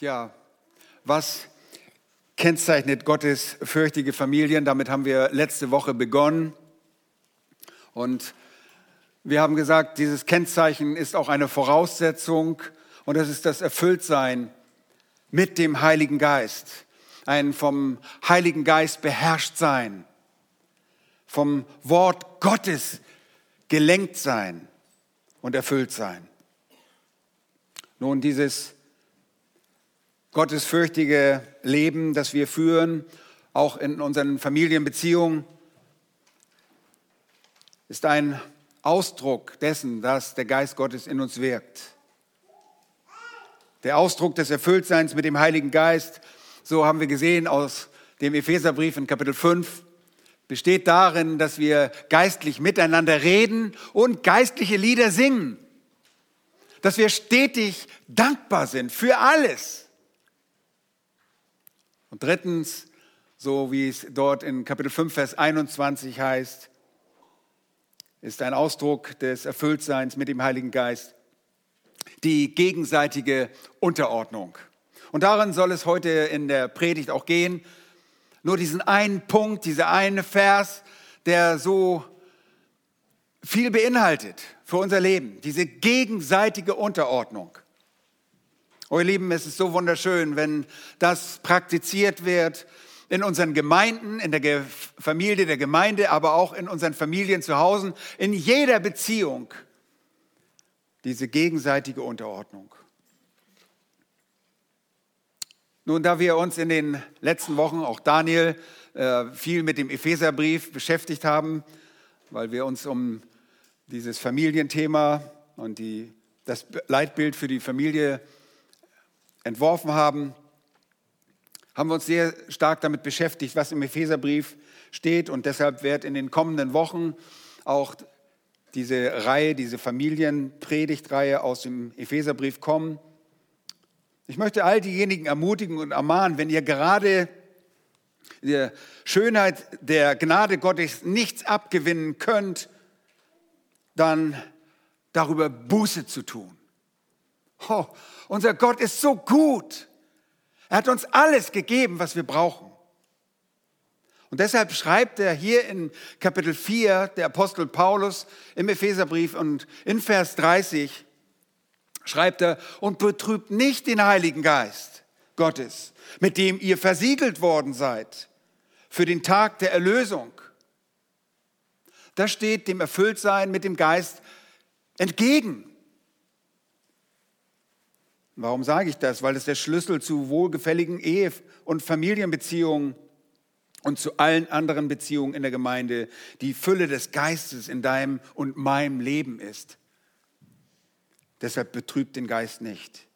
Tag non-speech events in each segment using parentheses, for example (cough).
Ja, was kennzeichnet Gottes fürchtige Familien? Damit haben wir letzte Woche begonnen. Und wir haben gesagt, dieses Kennzeichen ist auch eine Voraussetzung und das ist das Erfülltsein mit dem Heiligen Geist. Ein vom Heiligen Geist beherrscht sein, vom Wort Gottes gelenkt sein und erfüllt sein. Nun, dieses gottesfürchtige Leben, das wir führen, auch in unseren Familienbeziehungen, ist ein Ausdruck dessen, dass der Geist Gottes in uns wirkt. Der Ausdruck des Erfülltseins mit dem Heiligen Geist, so haben wir gesehen aus dem Epheserbrief in Kapitel 5, besteht darin, dass wir geistlich miteinander reden und geistliche Lieder singen. Dass wir stetig dankbar sind für alles. Und drittens, so wie es dort in Kapitel 5, Vers 21 heißt, ist ein Ausdruck des Erfülltseins mit dem Heiligen Geist, die gegenseitige Unterordnung. Und darin soll es heute in der Predigt auch gehen. Nur diesen einen Punkt, dieser eine Vers, der so viel beinhaltet für unser Leben, diese gegenseitige Unterordnung. Oh ihr Lieben, es ist so wunderschön, wenn das praktiziert wird, in unseren Gemeinden, in der Familie der Gemeinde, aber auch in unseren Familien zu Hause, in jeder Beziehung, diese gegenseitige Unterordnung. Nun, da wir uns in den letzten Wochen, auch Daniel, äh, viel mit dem Epheserbrief beschäftigt haben, weil wir uns um dieses Familienthema und die, das Leitbild für die Familie entworfen haben, haben wir uns sehr stark damit beschäftigt, was im Epheserbrief steht. Und deshalb wird in den kommenden Wochen auch diese Reihe, diese Familienpredigtreihe aus dem Epheserbrief kommen. Ich möchte all diejenigen ermutigen und ermahnen, wenn ihr gerade der Schönheit der Gnade Gottes nichts abgewinnen könnt, dann darüber Buße zu tun. Oh, unser Gott ist so gut. Er hat uns alles gegeben, was wir brauchen. Und deshalb schreibt er hier in Kapitel 4, der Apostel Paulus im Epheserbrief und in Vers 30 schreibt er, und betrübt nicht den Heiligen Geist Gottes, mit dem ihr versiegelt worden seid für den Tag der Erlösung. Das steht dem Erfülltsein mit dem Geist entgegen. Warum sage ich das? Weil es der Schlüssel zu wohlgefälligen Ehe- und Familienbeziehungen und zu allen anderen Beziehungen in der Gemeinde die Fülle des Geistes in deinem und meinem Leben ist. Deshalb betrübt den Geist nicht.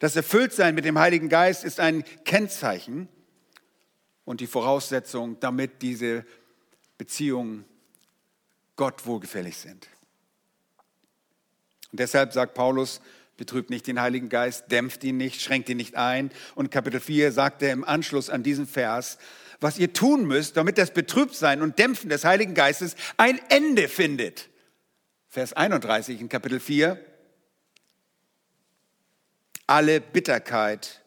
Das Erfülltsein mit dem Heiligen Geist ist ein Kennzeichen und die Voraussetzung, damit diese Beziehungen Gott wohlgefällig sind. Und deshalb sagt Paulus, betrübt nicht den Heiligen Geist, dämpft ihn nicht, schränkt ihn nicht ein. Und Kapitel 4 sagt er im Anschluss an diesen Vers, was ihr tun müsst, damit das Betrübtsein und Dämpfen des Heiligen Geistes ein Ende findet. Vers 31 in Kapitel 4. Alle Bitterkeit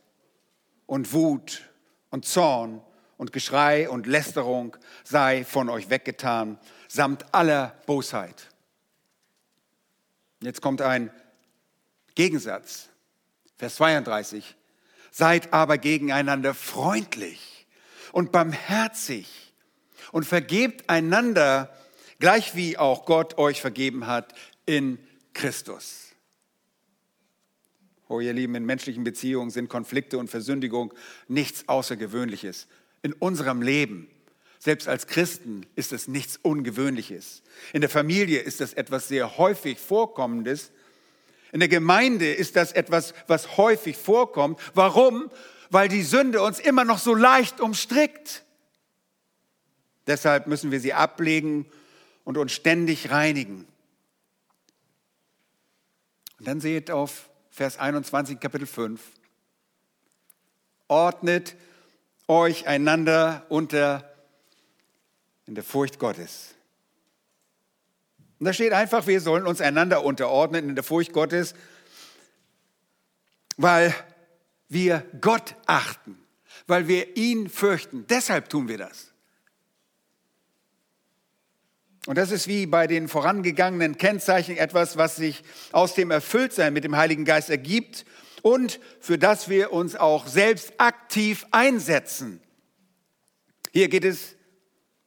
und Wut und Zorn und Geschrei und Lästerung sei von euch weggetan, samt aller Bosheit. Jetzt kommt ein Gegensatz. Vers 32. Seid aber gegeneinander freundlich und barmherzig und vergebt einander, gleich wie auch Gott euch vergeben hat in Christus. Oh, ihr Lieben, in menschlichen Beziehungen sind Konflikte und Versündigung nichts Außergewöhnliches. In unserem Leben, selbst als Christen, ist es nichts Ungewöhnliches. In der Familie ist das etwas sehr häufig Vorkommendes in der Gemeinde ist das etwas, was häufig vorkommt. Warum? Weil die Sünde uns immer noch so leicht umstrickt. Deshalb müssen wir sie ablegen und uns ständig reinigen. Und dann seht auf Vers 21, Kapitel 5. Ordnet euch einander unter in der Furcht Gottes. Und da steht einfach, wir sollen uns einander unterordnen in der Furcht Gottes, weil wir Gott achten, weil wir ihn fürchten. Deshalb tun wir das. Und das ist wie bei den vorangegangenen Kennzeichen etwas, was sich aus dem Erfülltsein mit dem Heiligen Geist ergibt und für das wir uns auch selbst aktiv einsetzen. Hier geht es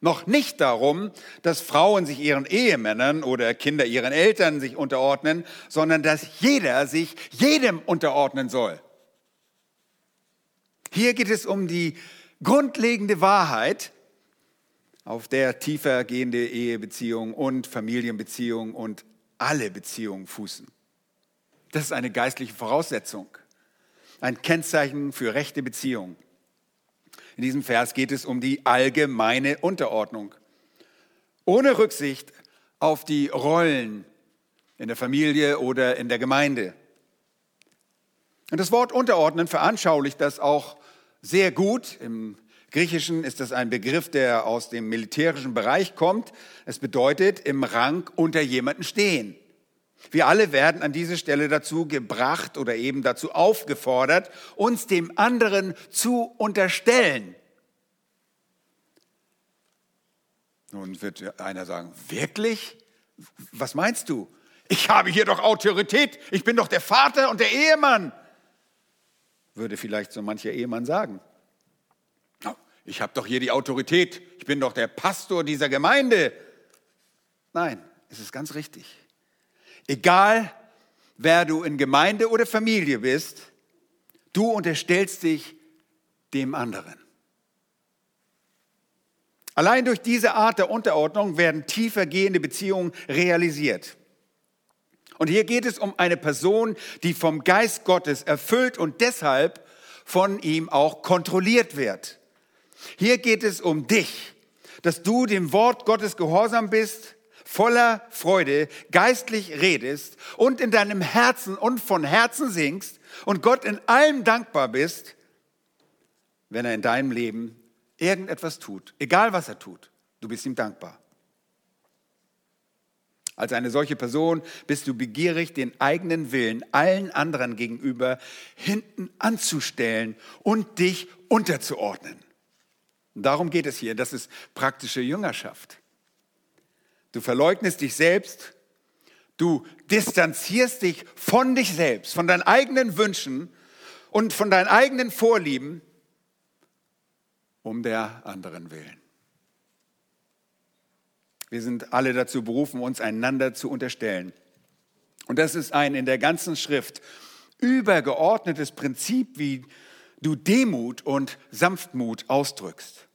noch nicht darum, dass Frauen sich ihren Ehemännern oder Kinder ihren Eltern sich unterordnen, sondern dass jeder sich jedem unterordnen soll. Hier geht es um die grundlegende Wahrheit, auf der tiefer gehende Ehebeziehungen und Familienbeziehungen und alle Beziehungen fußen. Das ist eine geistliche Voraussetzung, ein Kennzeichen für rechte Beziehungen. In diesem Vers geht es um die allgemeine Unterordnung, ohne Rücksicht auf die Rollen in der Familie oder in der Gemeinde. Und das Wort unterordnen veranschaulicht das auch sehr gut im Griechischen ist das ein Begriff, der aus dem militärischen Bereich kommt. Es bedeutet im Rang unter jemanden stehen. Wir alle werden an diese Stelle dazu gebracht oder eben dazu aufgefordert, uns dem anderen zu unterstellen. Nun wird einer sagen, wirklich? Was meinst du? Ich habe hier doch Autorität, ich bin doch der Vater und der Ehemann, würde vielleicht so mancher Ehemann sagen ich habe doch hier die Autorität, ich bin doch der Pastor dieser Gemeinde. Nein, es ist ganz richtig. Egal, wer du in Gemeinde oder Familie bist, du unterstellst dich dem anderen. Allein durch diese Art der Unterordnung werden tiefer gehende Beziehungen realisiert. Und hier geht es um eine Person, die vom Geist Gottes erfüllt und deshalb von ihm auch kontrolliert wird. Hier geht es um dich, dass du dem Wort Gottes gehorsam bist, voller Freude, geistlich redest und in deinem Herzen und von Herzen singst und Gott in allem dankbar bist, wenn er in deinem Leben irgendetwas tut, egal was er tut, du bist ihm dankbar. Als eine solche Person bist du begierig, den eigenen Willen allen anderen gegenüber hinten anzustellen und dich unterzuordnen. Darum geht es hier. Das ist praktische Jüngerschaft. Du verleugnest dich selbst, du distanzierst dich von dich selbst, von deinen eigenen Wünschen und von deinen eigenen Vorlieben um der anderen willen. Wir sind alle dazu berufen, uns einander zu unterstellen. Und das ist ein in der ganzen Schrift übergeordnetes Prinzip, wie du Demut und Sanftmut ausdrückst.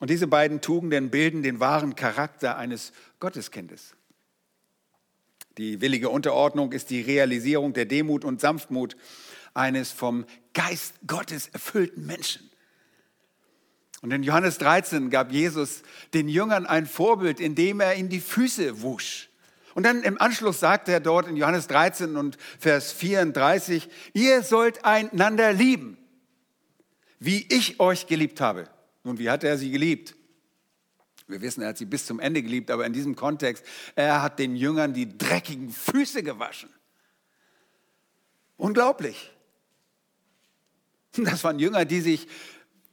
Und diese beiden Tugenden bilden den wahren Charakter eines Gotteskindes. Die willige Unterordnung ist die Realisierung der Demut und Sanftmut eines vom Geist Gottes erfüllten Menschen. Und in Johannes 13 gab Jesus den Jüngern ein Vorbild, indem er ihnen die Füße wusch. Und dann im Anschluss sagt er dort in Johannes 13 und Vers 34, ihr sollt einander lieben, wie ich euch geliebt habe. Nun, wie hat er sie geliebt? Wir wissen, er hat sie bis zum Ende geliebt, aber in diesem Kontext, er hat den Jüngern die dreckigen Füße gewaschen. Unglaublich. Das waren Jünger, die sich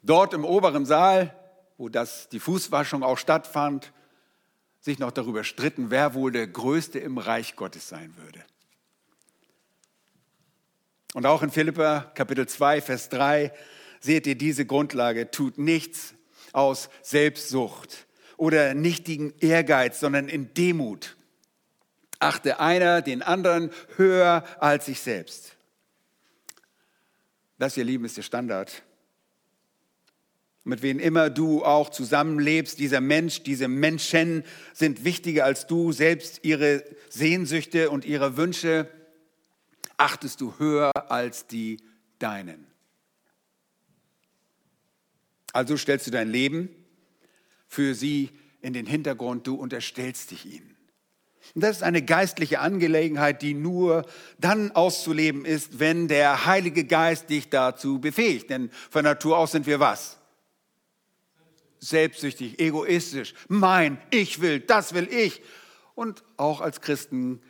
dort im oberen Saal, wo das, die Fußwaschung auch stattfand, sich noch darüber stritten, wer wohl der Größte im Reich Gottes sein würde. Und auch in Philippa Kapitel 2, Vers 3 seht ihr diese Grundlage, tut nichts aus Selbstsucht oder nichtigen Ehrgeiz, sondern in Demut. Achte einer den anderen höher als sich selbst. Das, ihr Lieben, ist der Standard. Mit wem immer du auch zusammenlebst, dieser Mensch, diese Menschen sind wichtiger als du, selbst ihre Sehnsüchte und ihre Wünsche achtest du höher als die deinen. Also stellst du dein Leben für sie in den Hintergrund, du unterstellst dich ihnen. Und das ist eine geistliche Angelegenheit, die nur dann auszuleben ist, wenn der Heilige Geist dich dazu befähigt. Denn von Natur aus sind wir was? Selbstsüchtig, egoistisch. Mein, ich will, das will ich. Und auch als Christen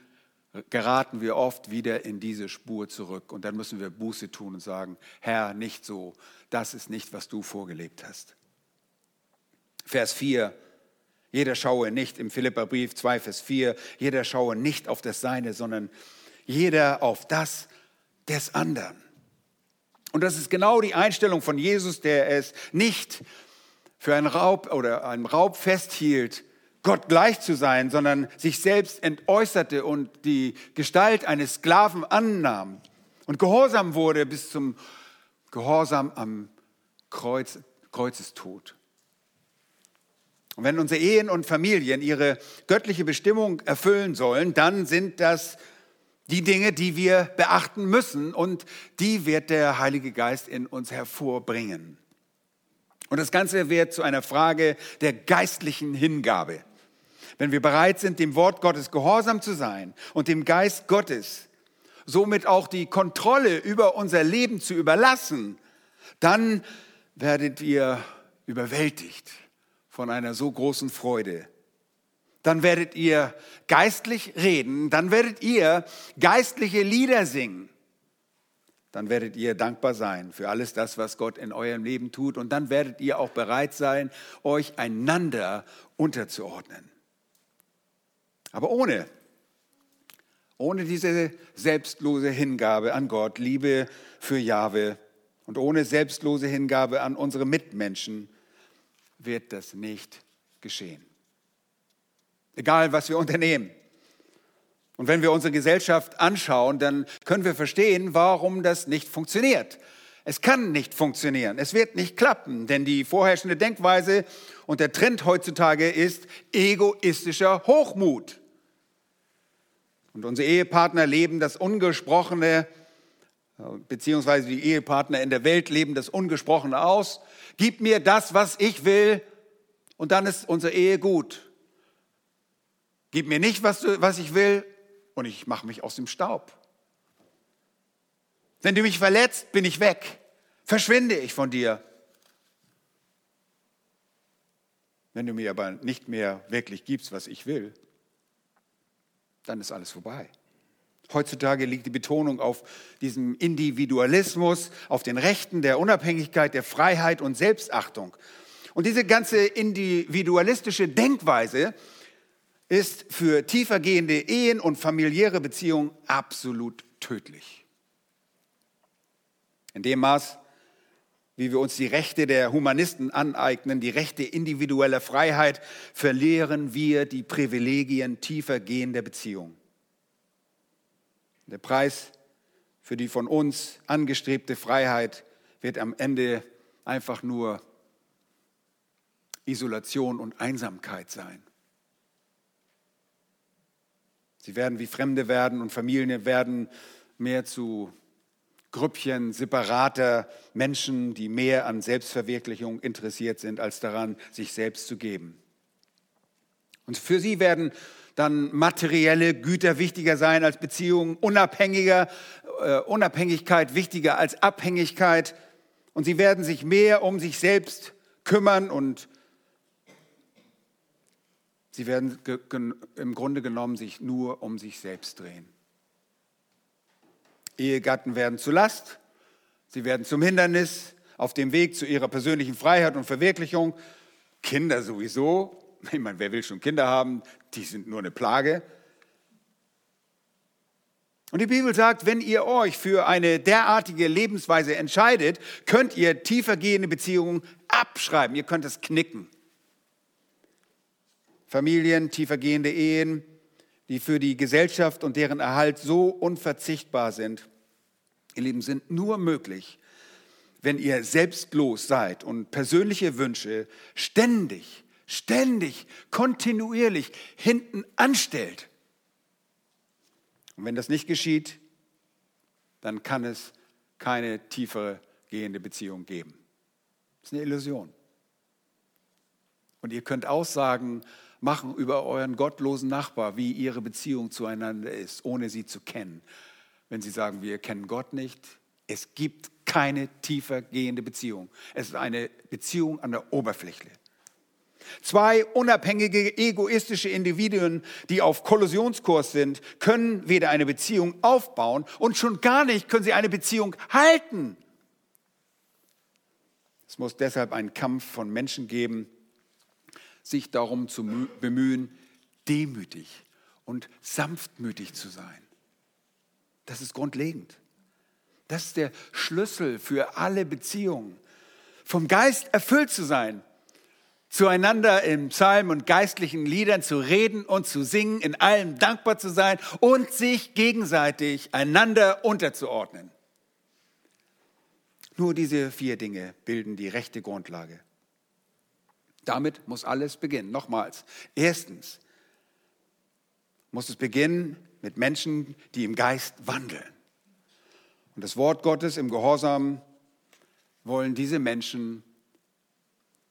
geraten wir oft wieder in diese Spur zurück. Und dann müssen wir Buße tun und sagen, Herr, nicht so, das ist nicht, was du vorgelebt hast. Vers 4, jeder schaue nicht im Philipperbrief 2, Vers 4, jeder schaue nicht auf das Seine, sondern jeder auf das des anderen. Und das ist genau die Einstellung von Jesus, der es nicht für einen Raub oder einen Raub festhielt, Gott gleich zu sein, sondern sich selbst entäußerte und die Gestalt eines Sklaven annahm und gehorsam wurde bis zum Gehorsam am Kreuz, Kreuzestod. Und wenn unsere Ehen und Familien ihre göttliche Bestimmung erfüllen sollen, dann sind das die Dinge, die wir beachten müssen und die wird der Heilige Geist in uns hervorbringen. Und das Ganze wird zu einer Frage der geistlichen Hingabe. Wenn wir bereit sind, dem Wort Gottes gehorsam zu sein und dem Geist Gottes somit auch die Kontrolle über unser Leben zu überlassen, dann werdet ihr überwältigt von einer so großen Freude. Dann werdet ihr geistlich reden, dann werdet ihr geistliche Lieder singen dann werdet ihr dankbar sein für alles das, was Gott in eurem Leben tut. Und dann werdet ihr auch bereit sein, euch einander unterzuordnen. Aber ohne, ohne diese selbstlose Hingabe an Gott, Liebe für Jahwe und ohne selbstlose Hingabe an unsere Mitmenschen wird das nicht geschehen. Egal, was wir unternehmen. Und wenn wir unsere Gesellschaft anschauen, dann können wir verstehen, warum das nicht funktioniert. Es kann nicht funktionieren, es wird nicht klappen, denn die vorherrschende Denkweise und der Trend heutzutage ist egoistischer Hochmut. Und unsere Ehepartner leben das Ungesprochene, beziehungsweise die Ehepartner in der Welt leben das Ungesprochene aus. Gib mir das, was ich will, und dann ist unsere Ehe gut. Gib mir nicht, was, du, was ich will, und ich mache mich aus dem Staub. Wenn du mich verletzt, bin ich weg. Verschwinde ich von dir. Wenn du mir aber nicht mehr wirklich gibst, was ich will, dann ist alles vorbei. Heutzutage liegt die Betonung auf diesem Individualismus, auf den Rechten der Unabhängigkeit, der Freiheit und Selbstachtung. Und diese ganze individualistische Denkweise ist für tiefergehende Ehen und familiäre Beziehungen absolut tödlich. In dem Maß, wie wir uns die Rechte der Humanisten aneignen, die Rechte individueller Freiheit, verlieren wir die Privilegien tiefergehender Beziehungen. Der Preis für die von uns angestrebte Freiheit wird am Ende einfach nur Isolation und Einsamkeit sein. Sie werden wie Fremde werden und Familien werden mehr zu Grüppchen separater Menschen, die mehr an Selbstverwirklichung interessiert sind, als daran, sich selbst zu geben. Und für sie werden dann materielle Güter wichtiger sein als Beziehungen, unabhängiger, äh, Unabhängigkeit wichtiger als Abhängigkeit. Und sie werden sich mehr um sich selbst kümmern und Sie werden im Grunde genommen sich nur um sich selbst drehen. Ehegatten werden zu Last, sie werden zum Hindernis auf dem Weg zu ihrer persönlichen Freiheit und Verwirklichung. Kinder sowieso. (laughs) Ich meine, wer will schon Kinder haben? Die sind nur eine Plage. Und die Bibel sagt, wenn ihr euch für eine derartige Lebensweise entscheidet, könnt ihr tiefergehende Beziehungen abschreiben. Ihr könnt es knicken. Familien, tiefergehende Ehen, die für die Gesellschaft und deren Erhalt so unverzichtbar sind, ihr Lieben, sind nur möglich, wenn ihr selbstlos seid und persönliche Wünsche ständig, ständig, kontinuierlich hinten anstellt. Und wenn das nicht geschieht, dann kann es keine tiefere gehende Beziehung geben. Das ist eine Illusion. Und ihr könnt Aussagen machen über euren gottlosen Nachbar, wie ihre Beziehung zueinander ist, ohne sie zu kennen. Wenn sie sagen, wir kennen Gott nicht, es gibt keine tiefer gehende Beziehung. Es ist eine Beziehung an der Oberfläche. Zwei unabhängige, egoistische Individuen, die auf Kollisionskurs sind, können weder eine Beziehung aufbauen und schon gar nicht können sie eine Beziehung halten. Es muss deshalb einen Kampf von Menschen geben, sich darum zu bemühen, demütig und sanftmütig zu sein. Das ist grundlegend. Das ist der Schlüssel für alle Beziehungen. Vom Geist erfüllt zu sein, zueinander im Psalm und geistlichen Liedern zu reden und zu singen, in allem dankbar zu sein und sich gegenseitig einander unterzuordnen. Nur diese vier Dinge bilden die rechte Grundlage. Damit muss alles beginnen. Nochmals. Erstens muss es beginnen mit Menschen, die im Geist wandeln. Und das Wort Gottes im Gehorsam wollen diese Menschen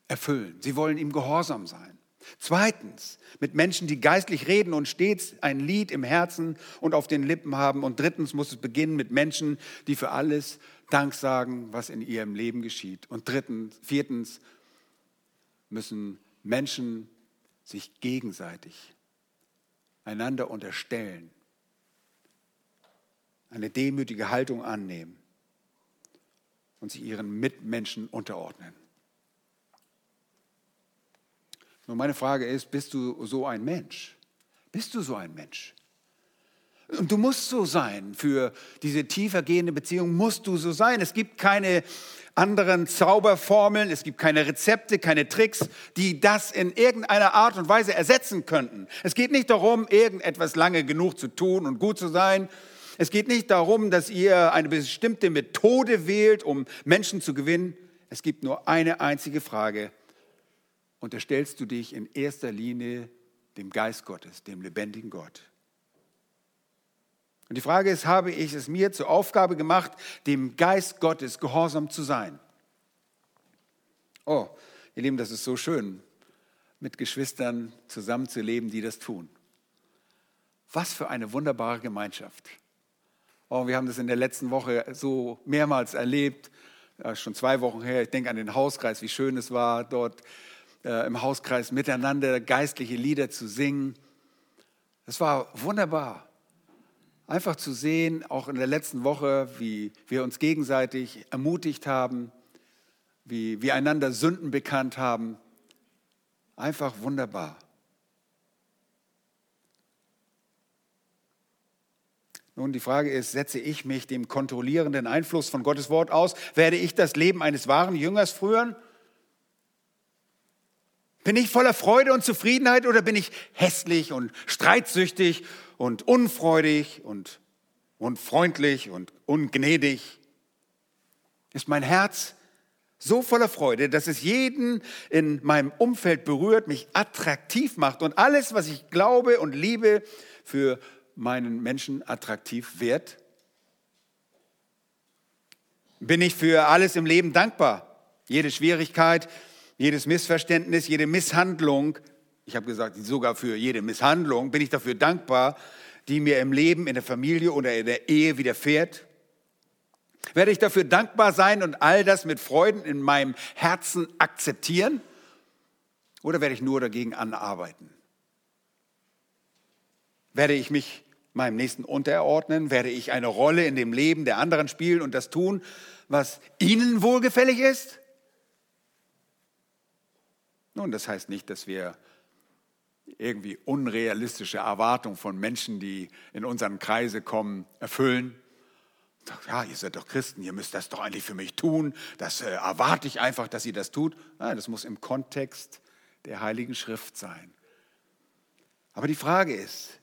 erfüllen. Sie wollen ihm gehorsam sein. Zweitens, mit Menschen, die geistlich reden und stets ein Lied im Herzen und auf den Lippen haben. Und drittens muss es beginnen mit Menschen, die für alles Dank sagen, was in ihrem Leben geschieht. Und drittens, viertens müssen Menschen sich gegenseitig einander unterstellen, eine demütige Haltung annehmen und sich ihren Mitmenschen unterordnen. Nun, meine Frage ist, bist du so ein Mensch? Bist du so ein Mensch? Und du musst so sein. Für diese tiefer gehende Beziehung musst du so sein. Es gibt keine anderen Zauberformeln, es gibt keine Rezepte, keine Tricks, die das in irgendeiner Art und Weise ersetzen könnten. Es geht nicht darum, irgendetwas lange genug zu tun und gut zu sein. Es geht nicht darum, dass ihr eine bestimmte Methode wählt, um Menschen zu gewinnen. Es gibt nur eine einzige Frage unterstellst du dich in erster Linie dem Geist Gottes, dem lebendigen Gott. Und die Frage ist, habe ich es mir zur Aufgabe gemacht, dem Geist Gottes gehorsam zu sein? Oh, ihr Lieben, das ist so schön, mit Geschwistern zusammenzuleben, die das tun. Was für eine wunderbare Gemeinschaft. Oh, wir haben das in der letzten Woche so mehrmals erlebt, schon zwei Wochen her. Ich denke an den Hauskreis, wie schön es war, dort äh, im Hauskreis miteinander geistliche Lieder zu singen. Es war wunderbar. Einfach zu sehen, auch in der letzten Woche, wie wir uns gegenseitig ermutigt haben, wie wir einander Sünden bekannt haben. Einfach wunderbar. Nun, die Frage ist, setze ich mich dem kontrollierenden Einfluss von Gottes Wort aus? Werde ich das Leben eines wahren Jüngers führen? Bin ich voller Freude und Zufriedenheit oder bin ich hässlich und streitsüchtig und unfreudig und unfreundlich und ungnädig? Ist mein Herz so voller Freude, dass es jeden in meinem Umfeld berührt, mich attraktiv macht und alles, was ich glaube und liebe, für meinen Menschen attraktiv wird? Bin ich für alles im Leben dankbar? Jede Schwierigkeit, jedes Missverständnis, jede Misshandlung, ich habe gesagt, sogar für jede Misshandlung bin ich dafür dankbar, die mir im Leben, in der Familie oder in der Ehe widerfährt. Werde ich dafür dankbar sein und all das mit Freuden in meinem Herzen akzeptieren? Oder werde ich nur dagegen anarbeiten? Werde ich mich meinem Nächsten unterordnen? Werde ich eine Rolle in dem Leben der anderen spielen und das tun, was ihnen wohlgefällig ist? Nun, das heißt nicht, dass wir irgendwie unrealistische Erwartungen von Menschen, die in unseren Kreise kommen, erfüllen. Ja, ihr seid doch Christen, ihr müsst das doch eigentlich für mich tun. Das äh, erwarte ich einfach, dass ihr das tut. Nein, das muss im Kontext der Heiligen Schrift sein. Aber die Frage ist,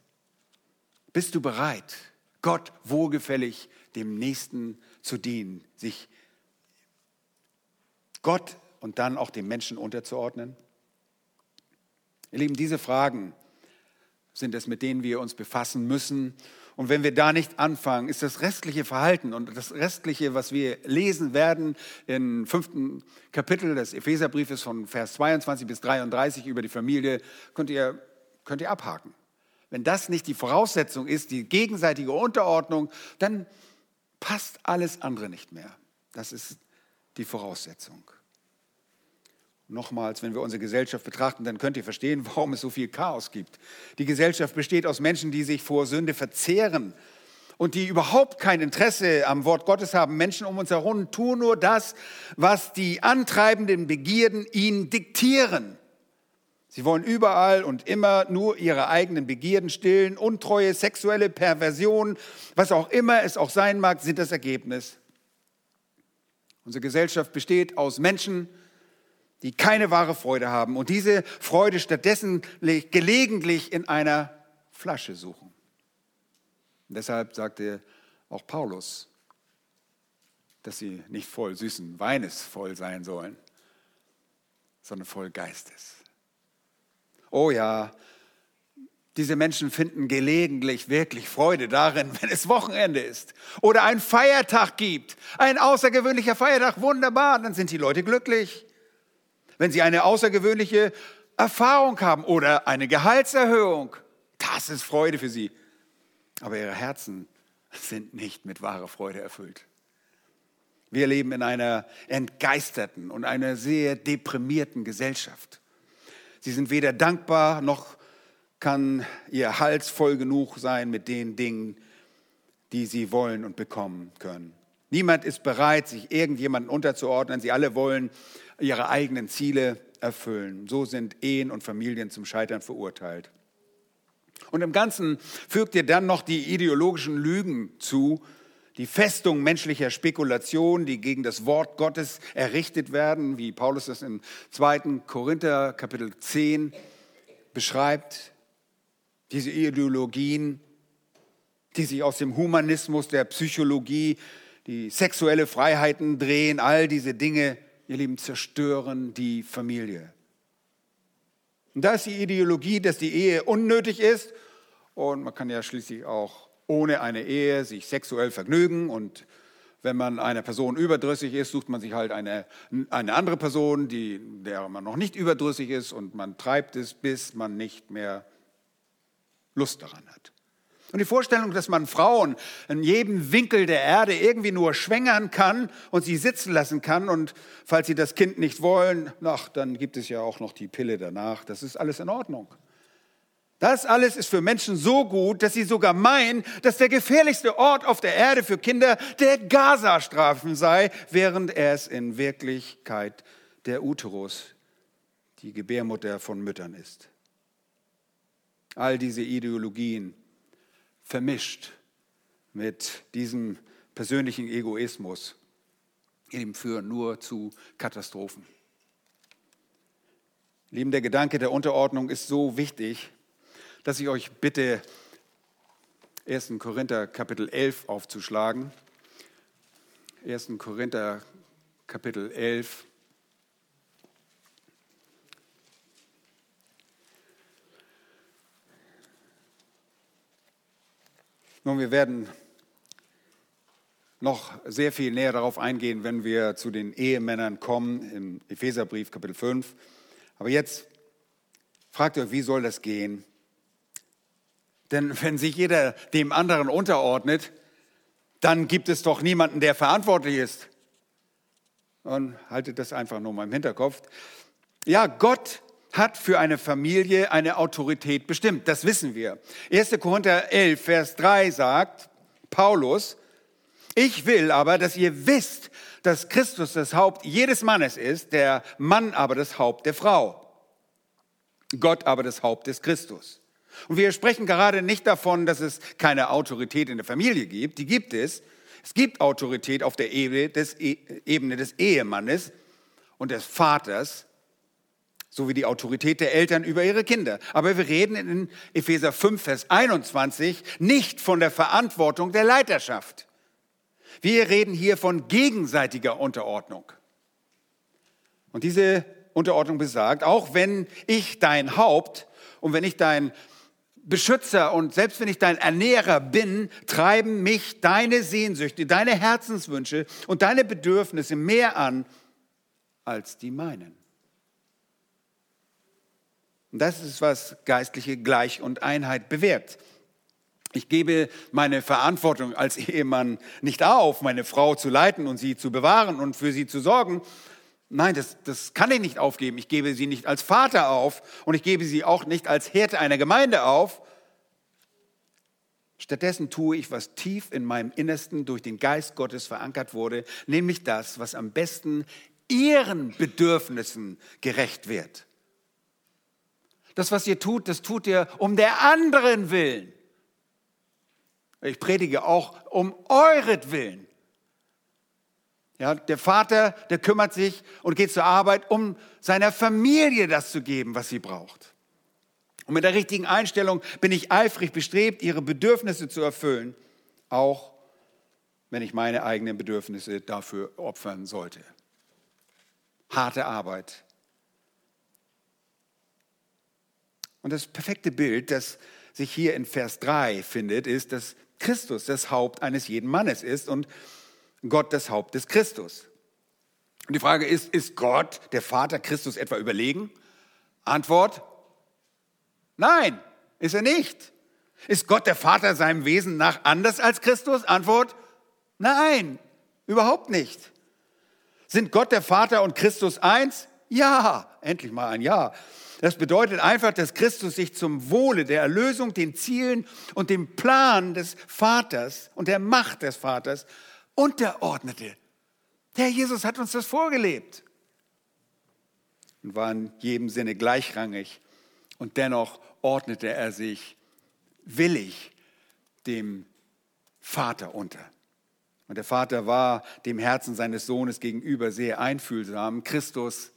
bist du bereit, Gott wohlgefällig dem Nächsten zu dienen, sich Gott und dann auch dem Menschen unterzuordnen? Ihr Lieben, diese Fragen sind es, mit denen wir uns befassen müssen. Und wenn wir da nicht anfangen, ist das restliche Verhalten und das restliche, was wir lesen werden im fünften Kapitel des Epheserbriefes von Vers 22 bis 33 über die Familie, könnt ihr, könnt ihr abhaken. Wenn das nicht die Voraussetzung ist, die gegenseitige Unterordnung, dann passt alles andere nicht mehr. Das ist die Voraussetzung. Nochmals, wenn wir unsere Gesellschaft betrachten, dann könnt ihr verstehen, (laughs) warum es so viel Chaos gibt. Die Gesellschaft besteht aus Menschen, die sich vor Sünde verzehren und die überhaupt kein Interesse am Wort Gottes haben. Menschen um uns herum tun nur das, was die antreibenden Begierden ihnen diktieren. Sie wollen überall und immer nur ihre eigenen Begierden stillen. Untreue, sexuelle Perversion, was auch immer es auch sein mag, sind das Ergebnis. Unsere Gesellschaft besteht aus Menschen, die keine wahre Freude haben und diese Freude stattdessen gelegentlich in einer Flasche suchen. Und deshalb sagte auch Paulus, dass sie nicht voll süßen Weines voll sein sollen, sondern voll Geistes. Oh ja, diese Menschen finden gelegentlich wirklich Freude darin, (laughs) wenn es Wochenende ist oder ein Feiertag gibt. Ein außergewöhnlicher Feiertag, wunderbar, dann sind die Leute glücklich. Wenn sie eine außergewöhnliche Erfahrung haben oder eine Gehaltserhöhung, das ist Freude für sie. Aber ihre Herzen sind nicht mit wahrer Freude erfüllt. Wir leben in einer entgeisterten und einer sehr deprimierten Gesellschaft. Sie sind weder dankbar noch kann ihr Hals voll genug sein mit den Dingen, die sie wollen und bekommen können. Niemand ist bereit, sich irgendjemandem unterzuordnen. Sie alle wollen ihre eigenen Ziele erfüllen. So sind Ehen und Familien zum Scheitern verurteilt. Und im Ganzen fügt ihr dann noch die ideologischen Lügen zu, die Festung menschlicher Spekulation, die gegen das Wort Gottes errichtet werden, wie Paulus das im 2. Korinther Kapitel 10 beschreibt. Diese Ideologien, die sich aus dem Humanismus, der Psychologie, die sexuelle Freiheiten drehen, all diese Dinge, ihr Lieben, zerstören die Familie. Und da ist die Ideologie, dass die Ehe unnötig ist und man kann ja schließlich auch ohne eine Ehe sich sexuell vergnügen und wenn man einer Person überdrüssig ist, sucht man sich halt eine, eine andere Person, die, der man noch nicht überdrüssig ist und man treibt es, bis man nicht mehr Lust daran hat. Und die Vorstellung, dass man Frauen in jedem Winkel der Erde irgendwie nur schwängern kann und sie sitzen lassen kann und falls sie das Kind nicht wollen, ach, dann gibt es ja auch noch die Pille danach, das ist alles in Ordnung. Das alles ist für Menschen so gut, dass sie sogar meinen, dass der gefährlichste Ort auf der Erde für Kinder der Gazastreifen sei, während es in Wirklichkeit der Uterus, die Gebärmutter von Müttern ist. All diese Ideologien vermischt mit diesem persönlichen Egoismus eben führen nur zu Katastrophen. Lieben, der Gedanke der Unterordnung ist so wichtig, dass ich euch bitte, 1. Korinther Kapitel 11 aufzuschlagen. 1. Korinther Kapitel 11. Nun, wir werden noch sehr viel näher darauf eingehen, wenn wir zu den Ehemännern kommen, im Epheserbrief Kapitel 5. Aber jetzt fragt ihr euch, wie soll das gehen? Denn wenn sich jeder dem anderen unterordnet, dann gibt es doch niemanden, der verantwortlich ist. Und haltet das einfach nur mal im Hinterkopf. Ja, Gott hat für eine Familie eine Autorität bestimmt. Das wissen wir. 1. Korinther 11, Vers 3 sagt Paulus, ich will aber, dass ihr wisst, dass Christus das Haupt jedes Mannes ist, der Mann aber das Haupt der Frau, Gott aber das Haupt des Christus. Und wir sprechen gerade nicht davon, dass es keine Autorität in der Familie gibt. Die gibt es. Es gibt Autorität auf der Ebene des, e Ehemannes und des Vaters, sowie die Autorität der Eltern über ihre Kinder. Aber wir reden in Epheser 5, Vers 21 nicht von der Verantwortung der Leiterschaft. Wir reden hier von gegenseitiger Unterordnung. Und diese Unterordnung besagt, auch wenn ich dein Haupt und wenn ich dein Beschützer und selbst wenn ich dein Ernährer bin, treiben mich deine Sehnsüchte, deine Herzenswünsche und deine Bedürfnisse mehr an als die meinen. Und das ist, was geistliche Gleich und Einheit bewirkt. Ich gebe meine Verantwortung als Ehemann nicht auf, meine Frau zu leiten und sie zu bewahren und für sie zu sorgen. Nein, das, das kann ich nicht aufgeben. Ich gebe sie nicht als Vater auf und ich gebe sie auch nicht als Hirte einer Gemeinde auf. Stattdessen tue ich, was tief in meinem Innersten durch den Geist Gottes verankert wurde, nämlich das, was am besten ihren Bedürfnissen gerecht wird. Das, was ihr tut, das tut ihr um der anderen willen. Ich predige auch um euretwillen. Ja, der Vater, der kümmert sich und geht zur Arbeit, um seiner Familie das zu geben, was sie braucht. Und mit der richtigen Einstellung bin ich eifrig bestrebt, ihre Bedürfnisse zu erfüllen, auch wenn ich meine eigenen Bedürfnisse dafür opfern sollte. Harte Arbeit. Und das perfekte Bild, das sich hier in Vers 3 findet, ist, dass Christus das Haupt eines jeden Mannes ist und Gott das Haupt des Christus. Und die Frage ist, ist Gott, der Vater Christus etwa überlegen? Antwort, nein, ist er nicht. Ist Gott der Vater seinem Wesen nach anders als Christus? Antwort, nein, überhaupt nicht. Sind Gott der Vater und Christus eins? Ja, endlich mal ein Ja. Das bedeutet einfach, dass Christus sich zum Wohle der Erlösung, den Zielen und dem Plan des Vaters und der Macht des Vaters unterordnete. Der Jesus hat uns das vorgelebt und war in jedem Sinne gleichrangig. Und dennoch ordnete er sich willig dem Vater unter. Und der Vater war dem Herzen seines Sohnes gegenüber sehr einfühlsam. Christus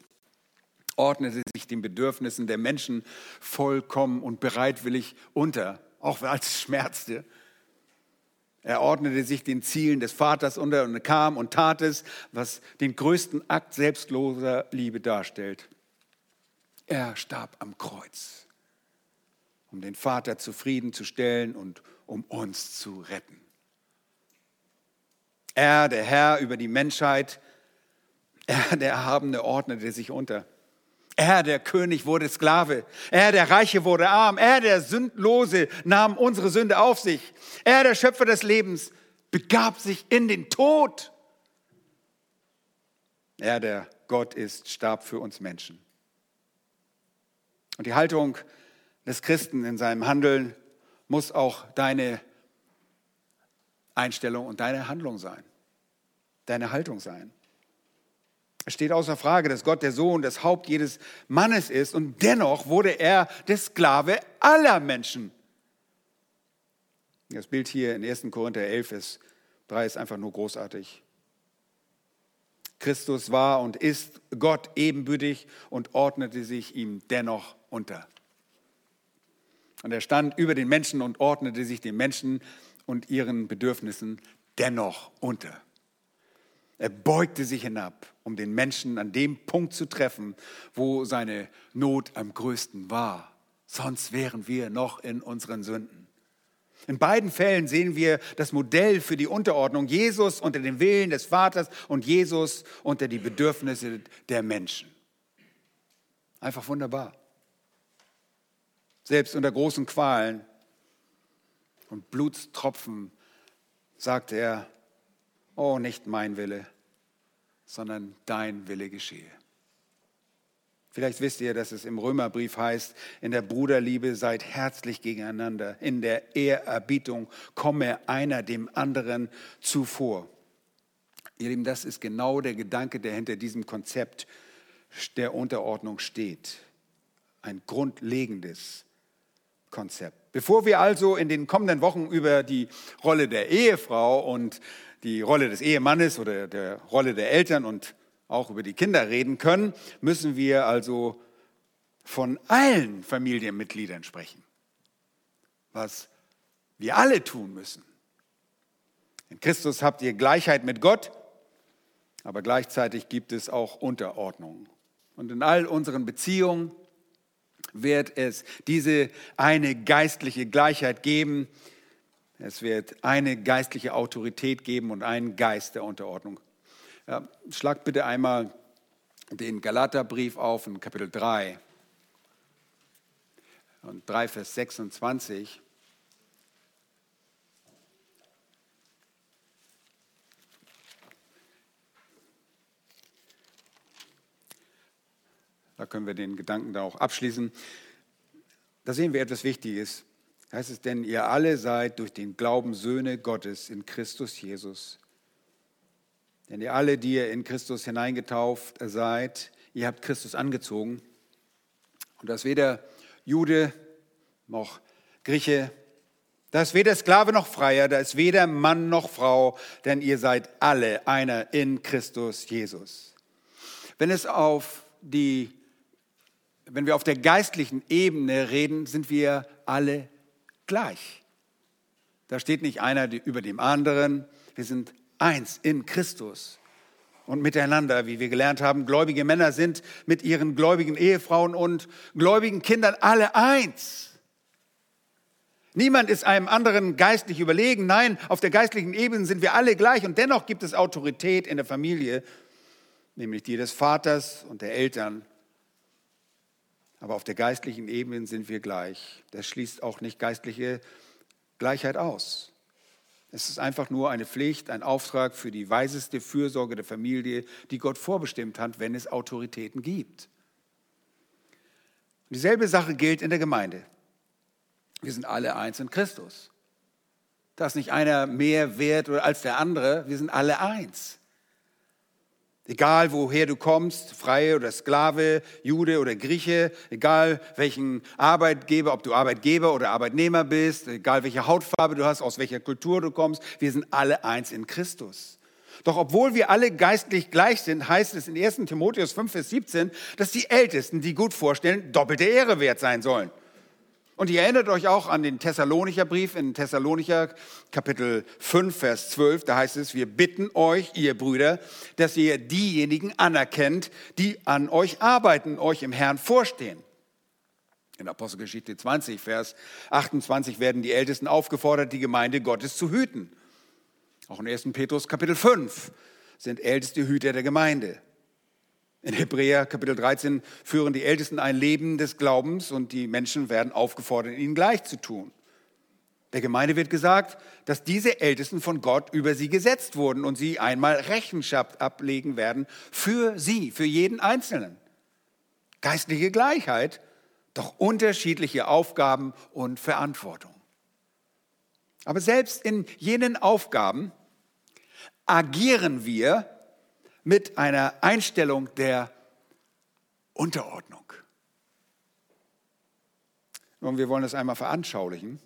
ordnete sich den Bedürfnissen der Menschen vollkommen und bereitwillig unter, auch als es schmerzte. Er ordnete sich den Zielen des Vaters unter und kam und tat es, was den größten Akt selbstloser Liebe darstellt. Er starb am Kreuz, um den Vater zufriedenzustellen und um uns zu retten. Er, der Herr über die Menschheit, er, der Erhabene, ordnete sich unter. Er, der König, wurde Sklave. Er, der Reiche, wurde arm. Er, der Sündlose, nahm unsere Sünde auf sich. Er, der Schöpfer des Lebens, begab sich in den Tod. Er, der Gott ist, starb für uns Menschen. Und die Haltung des Christen in seinem Handeln muss auch deine Einstellung und deine Handlung sein, deine Haltung sein. Es steht außer Frage, dass Gott der Sohn, das Haupt jedes Mannes ist und dennoch wurde er der Sklave aller Menschen. Das Bild hier in 1. Korinther 11, Vers 3 ist einfach nur großartig. Christus war und ist Gott ebenbürtig und ordnete sich ihm dennoch unter. Und er stand über den Menschen und ordnete sich den Menschen und ihren Bedürfnissen dennoch unter. Er beugte sich hinab, um den Menschen an dem Punkt zu treffen, wo seine Not am größten war. Sonst wären wir noch in unseren Sünden. In beiden Fällen sehen wir das Modell für die Unterordnung Jesus unter den Willen des Vaters und Jesus unter die Bedürfnisse der Menschen. Einfach wunderbar. Selbst unter großen Qualen und Blutstropfen sagte er, oh, nicht mein Wille, sondern dein Wille geschehe. Vielleicht wisst ihr, dass es im Römerbrief heißt, in der Bruderliebe seid herzlich gegeneinander, in der Ehrerbietung komme einer dem anderen zuvor. Ihr Lieben, das ist genau der Gedanke, der hinter diesem Konzept der Unterordnung steht. Ein grundlegendes Konzept. Bevor wir also in den kommenden Wochen über die Rolle der Ehefrau und die Rolle des Ehemannes oder der Rolle der Eltern und auch über die Kinder reden können, müssen wir also von allen Familienmitgliedern sprechen, was wir alle tun müssen. In Christus habt ihr Gleichheit mit Gott, aber gleichzeitig gibt es auch Unterordnung. Und in all unseren Beziehungen wird es diese eine geistliche Gleichheit geben, es wird eine geistliche Autorität geben und einen Geist der Unterordnung. Ja, schlag bitte einmal den Galaterbrief auf in Kapitel 3 und 3, Vers 26. Da können wir den Gedanken da auch abschließen. Da sehen wir etwas Wichtiges. Heißt es denn, ihr alle seid durch den Glauben Söhne Gottes in Christus Jesus. Denn ihr alle, die ihr in Christus hineingetauft seid, ihr habt Christus angezogen. Und das weder Jude noch Grieche, da ist weder Sklave noch Freier, da ist weder Mann noch Frau, denn ihr seid alle einer in Christus Jesus. Wenn es auf die, wenn wir auf der geistlichen Ebene reden, sind wir alle gleich. Da steht nicht einer über dem anderen. Wir sind eins in Christus und miteinander, wie wir gelernt haben. Gläubige Männer sind mit ihren gläubigen Ehefrauen und gläubigen Kindern alle eins. Niemand ist einem anderen geistlich überlegen. Nein, auf der geistlichen Ebene sind wir alle gleich und dennoch gibt es Autorität in der Familie, nämlich die des Vaters und der Eltern. Aber auf der geistlichen Ebene sind wir gleich. Das schließt auch nicht geistliche Gleichheit aus. Es ist einfach nur eine Pflicht, ein Auftrag für die weiseste Fürsorge der Familie, die Gott vorbestimmt hat, wenn es Autoritäten gibt. Und dieselbe Sache gilt in der Gemeinde. Wir sind alle eins in Christus. Da ist nicht einer mehr wert als der andere, wir sind alle eins. Egal woher du kommst, Freie oder Sklave, Jude oder Grieche, egal welchen Arbeitgeber, ob du Arbeitgeber oder Arbeitnehmer bist, egal welche Hautfarbe du hast, aus welcher Kultur du kommst, wir sind alle eins in Christus. Doch obwohl wir alle geistlich gleich sind, heißt es in 1 Timotheus 5, Vers 17, dass die Ältesten, die gut vorstellen, doppelte Ehre wert sein sollen. Und ihr erinnert euch auch an den Thessalonicher Brief in Thessalonicher Kapitel 5, Vers 12. Da heißt es, wir bitten euch, ihr Brüder, dass ihr diejenigen anerkennt, die an euch arbeiten, euch im Herrn vorstehen. In Apostelgeschichte 20, Vers 28 werden die Ältesten aufgefordert, die Gemeinde Gottes zu hüten. Auch in 1. Petrus Kapitel 5 sind Älteste Hüter der Gemeinde. In Hebräer Kapitel 13 führen die Ältesten ein Leben des Glaubens und die Menschen werden aufgefordert, ihnen gleich zu tun. Der Gemeinde wird gesagt, dass diese Ältesten von Gott über sie gesetzt wurden und sie einmal Rechenschaft ablegen werden für sie, für jeden Einzelnen. Geistliche Gleichheit, doch unterschiedliche Aufgaben und Verantwortung. Aber selbst in jenen Aufgaben agieren wir mit einer Einstellung der Unterordnung. Und wir wollen das einmal veranschaulichen,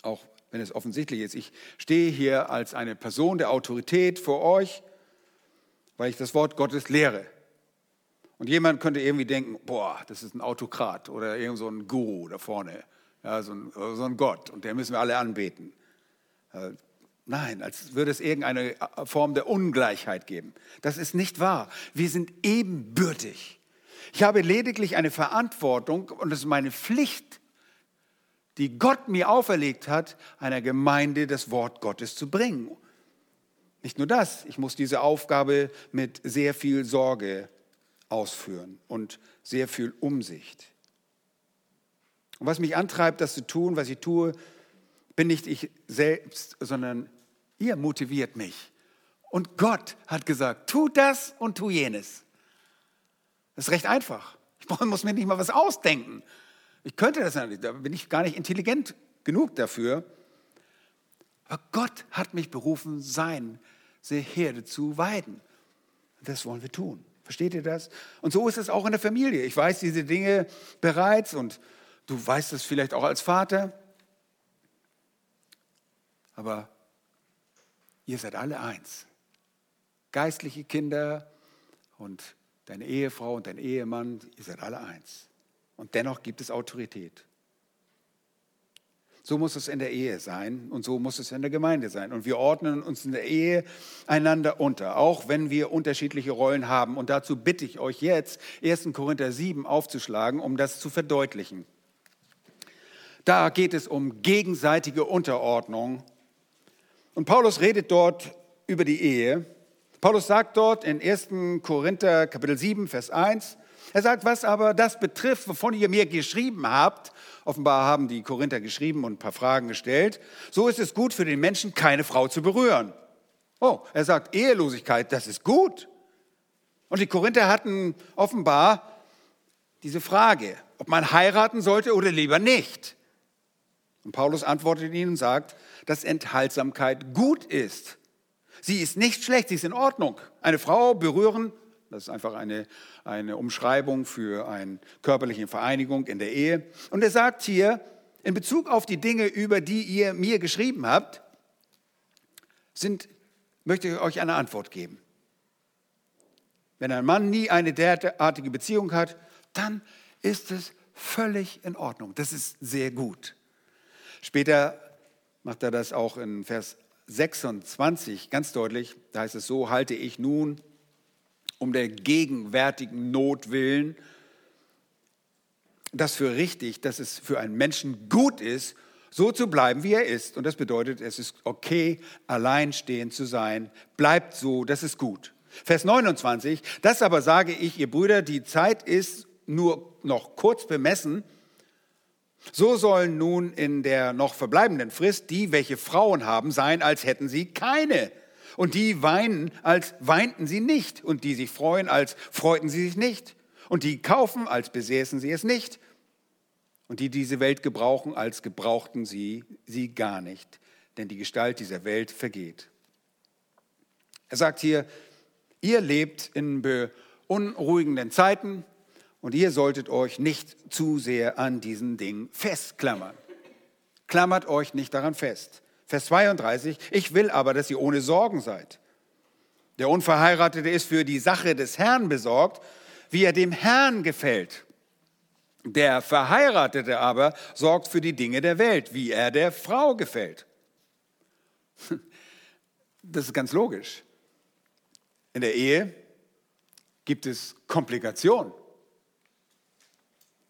auch wenn es offensichtlich ist. Ich stehe hier als eine Person der Autorität vor euch, weil ich das Wort Gottes lehre. Und jemand könnte irgendwie denken, boah, das ist ein Autokrat oder irgend so ein Guru da vorne, ja, so, ein, so ein Gott und der müssen wir alle anbeten. Äh, Nein, als würde es irgendeine Form der Ungleichheit geben. Das ist nicht wahr. Wir sind ebenbürtig. Ich habe lediglich eine Verantwortung und es ist meine Pflicht, die Gott mir auferlegt hat, einer Gemeinde das Wort Gottes zu bringen. Nicht nur das, ich muss diese Aufgabe mit sehr viel Sorge ausführen und sehr viel Umsicht. Und was mich antreibt, das zu tun, was ich tue, bin nicht ich selbst, sondern Ihr motiviert mich. Und Gott hat gesagt, tu das und tu jenes. Das ist recht einfach. Ich (laughs) muss mir nicht mal was ausdenken. Ich könnte das nicht, da bin ich gar nicht intelligent genug dafür. Aber Gott hat mich berufen, seine Herde zu weiden. Das wollen wir tun. Versteht ihr das? Und so ist es auch in der Familie. Ich weiß diese Dinge bereits und du weißt es vielleicht auch als Vater. Aber Ihr seid alle eins. Geistliche Kinder und deine Ehefrau und dein Ehemann, ihr seid alle eins. Und dennoch gibt es Autorität. So muss es in der Ehe sein und so muss es in der Gemeinde sein. Und wir ordnen uns in der Ehe einander unter, auch wenn wir unterschiedliche Rollen haben. Und dazu bitte ich euch jetzt, 1. Korinther 7 aufzuschlagen, um das zu verdeutlichen. Da geht es um gegenseitige Unterordnung und Paulus redet dort über die Ehe. Paulus sagt dort in 1. Korinther Kapitel 7, Vers 1, er sagt, was aber das betrifft, wovon ihr mir geschrieben habt, offenbar haben die Korinther geschrieben und ein paar Fragen gestellt, so ist es gut für den Menschen, keine Frau zu berühren. Oh, er sagt, Ehelosigkeit, das ist gut. Und die Korinther hatten offenbar diese Frage, ob man heiraten sollte oder lieber nicht. Und Paulus antwortet ihnen und sagt, dass Enthaltsamkeit gut ist. Sie ist nicht schlecht, sie ist in Ordnung. Eine Frau berühren, das ist einfach eine, eine Umschreibung für eine körperliche Vereinigung in der Ehe. Und er sagt hier, in Bezug auf die Dinge, über die ihr mir geschrieben habt, sind, möchte ich euch eine Antwort geben. Wenn ein Mann nie eine derartige Beziehung hat, dann ist es völlig in Ordnung. Das ist sehr gut. Später macht er das auch in Vers 26 ganz deutlich. Da heißt es so, halte ich nun um der gegenwärtigen Not willen das für richtig, dass es für einen Menschen gut ist, so zu bleiben, wie er ist. Und das bedeutet, es ist okay, alleinstehend zu sein. Bleibt so, das ist gut. Vers 29, das aber sage ich, ihr Brüder, die Zeit ist nur noch kurz bemessen. So sollen nun in der noch verbleibenden Frist die, welche Frauen haben, sein, als hätten sie keine. Und die weinen, als weinten sie nicht. Und die sich freuen, als freuten sie sich nicht. Und die kaufen, als besäßen sie es nicht. Und die diese Welt gebrauchen, als gebrauchten sie sie gar nicht. Denn die Gestalt dieser Welt vergeht. Er sagt hier, ihr lebt in beunruhigenden Zeiten, und ihr solltet euch nicht zu sehr an diesen Dingen festklammern. Klammert euch nicht daran fest. Vers 32, ich will aber, dass ihr ohne Sorgen seid. Der Unverheiratete ist für die Sache des Herrn besorgt, wie er dem Herrn gefällt. Der Verheiratete aber sorgt für die Dinge der Welt, wie er der Frau gefällt. (laughs) Das ist ganz logisch. In der Ehe gibt es Komplikationen.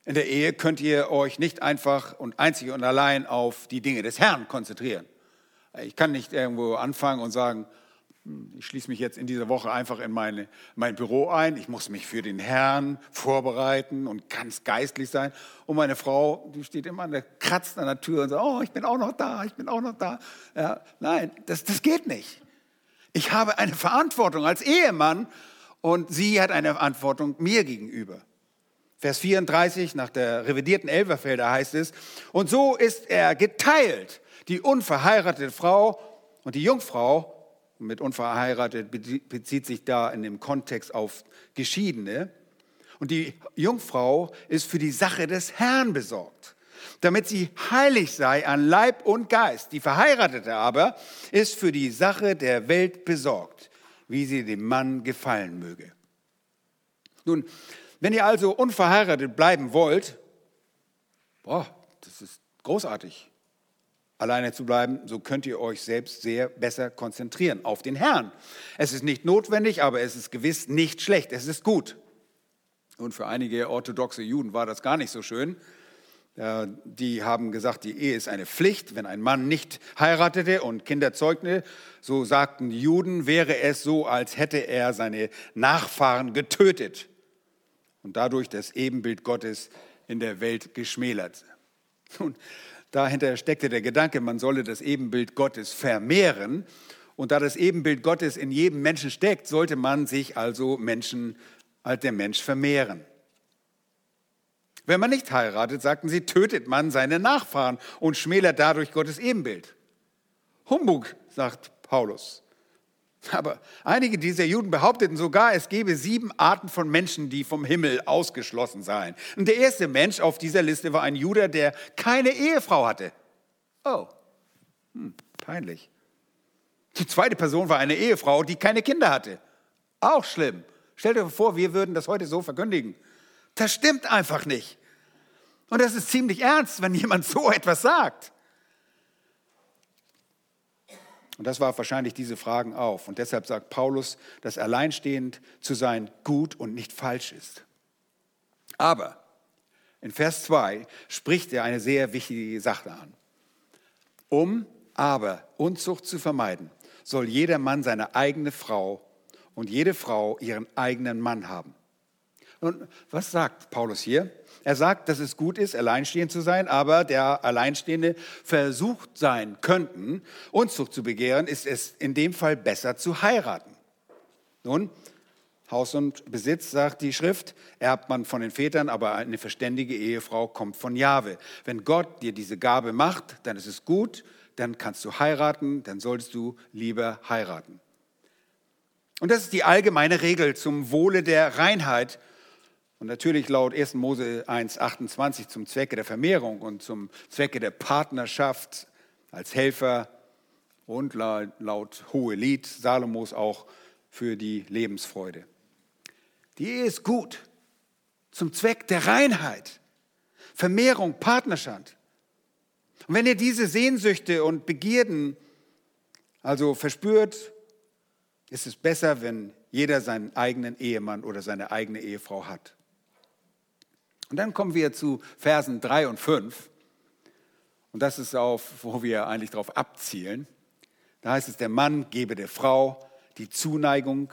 In der Ehe könnt ihr euch nicht einfach und einzig und allein auf die Dinge des Herrn konzentrieren. Ich kann nicht irgendwo anfangen und sagen, hm, ich schließe mich jetzt in dieser Woche einfach in meine, mein Büro ein. Ich muss mich für den Herrn vorbereiten und ganz geistlich sein. Und meine Frau, die steht immer an der, kratzt an der Tür und sagt, oh, ich bin auch noch da, ich bin auch noch da. Ja, nein, das, das geht nicht. Ich habe eine Verantwortung als Ehemann und sie hat eine Verantwortung mir gegenüber. Vers 34 nach der revidierten Elverfelder heißt es, und so ist er geteilt, die unverheiratete Frau und die Jungfrau, mit unverheiratet bezieht sich da in dem Kontext auf Geschiedene, und die Jungfrau ist für die Sache des Herrn besorgt, damit sie heilig sei an Leib und Geist. Die Verheiratete aber ist für die Sache der Welt besorgt, wie sie dem Mann gefallen möge. Nun, wenn ihr also unverheiratet bleiben wollt, boah, das ist großartig, alleine zu bleiben, so könnt ihr euch selbst sehr besser konzentrieren auf den Herrn. Es ist nicht notwendig, aber es ist gewiss nicht schlecht, es ist gut. Und für einige orthodoxe Juden war das gar nicht so schön. Die haben gesagt, die Ehe ist eine Pflicht. Wenn ein Mann nicht heiratete und Kinder zeugte, so sagten Juden, wäre es so, als hätte er seine Nachfahren getötet und dadurch das Ebenbild Gottes in der Welt geschmälert. Und dahinter steckte der Gedanke, man solle das Ebenbild Gottes vermehren. Und da das Ebenbild Gottes in jedem Menschen steckt, sollte man sich also Menschen als der Mensch vermehren. Wenn man nicht heiratet, sagten sie, tötet man seine Nachfahren und schmälert dadurch Gottes Ebenbild. Humbug, sagt Paulus. Aber einige dieser Juden behaupteten sogar, es gebe sieben Arten von Menschen, die vom Himmel ausgeschlossen seien. Und der erste Mensch auf dieser Liste war ein Jude, der keine Ehefrau hatte. Oh, hm, peinlich. Die zweite Person war eine Ehefrau, die keine Kinder hatte. Auch schlimm. Stellt euch vor, wir würden das heute so verkündigen. Das stimmt einfach nicht. Und das ist ziemlich ernst, wenn jemand so etwas sagt. Und das warf wahrscheinlich diese Fragen auf. Und deshalb sagt Paulus, dass alleinstehend zu sein gut und nicht falsch ist. Aber in Vers 2 spricht er eine sehr wichtige Sache an. Um aber Unzucht zu vermeiden, soll jeder Mann seine eigene Frau und jede Frau ihren eigenen Mann haben. Und was sagt Paulus hier? Er sagt, dass es gut ist, alleinstehend zu sein, aber der Alleinstehende versucht sein könnten, Unzucht zu begehren, ist es in dem Fall besser zu heiraten. Nun, Haus und Besitz, sagt die Schrift, erbt man von den Vätern, aber eine verständige Ehefrau kommt von Jahwe. Wenn Gott dir diese Gabe macht, dann ist es gut, dann kannst du heiraten, dann solltest du lieber heiraten. Und das ist die allgemeine Regel zum Wohle der Reinheit und natürlich laut 1. Mose 1.28 zum Zwecke der Vermehrung und zum Zwecke der Partnerschaft als Helfer und laut Hohe Lied Salomos auch für die Lebensfreude. Die Ehe ist gut zum Zweck der Reinheit, Vermehrung, Partnerschaft. Und wenn ihr diese Sehnsüchte und Begierden also verspürt, ist es besser, wenn jeder seinen eigenen Ehemann oder seine eigene Ehefrau hat. Und dann kommen wir zu Versen 3 und 5. Und das ist auf, wo wir eigentlich darauf abzielen. Da heißt es, der Mann gebe der Frau die Zuneigung,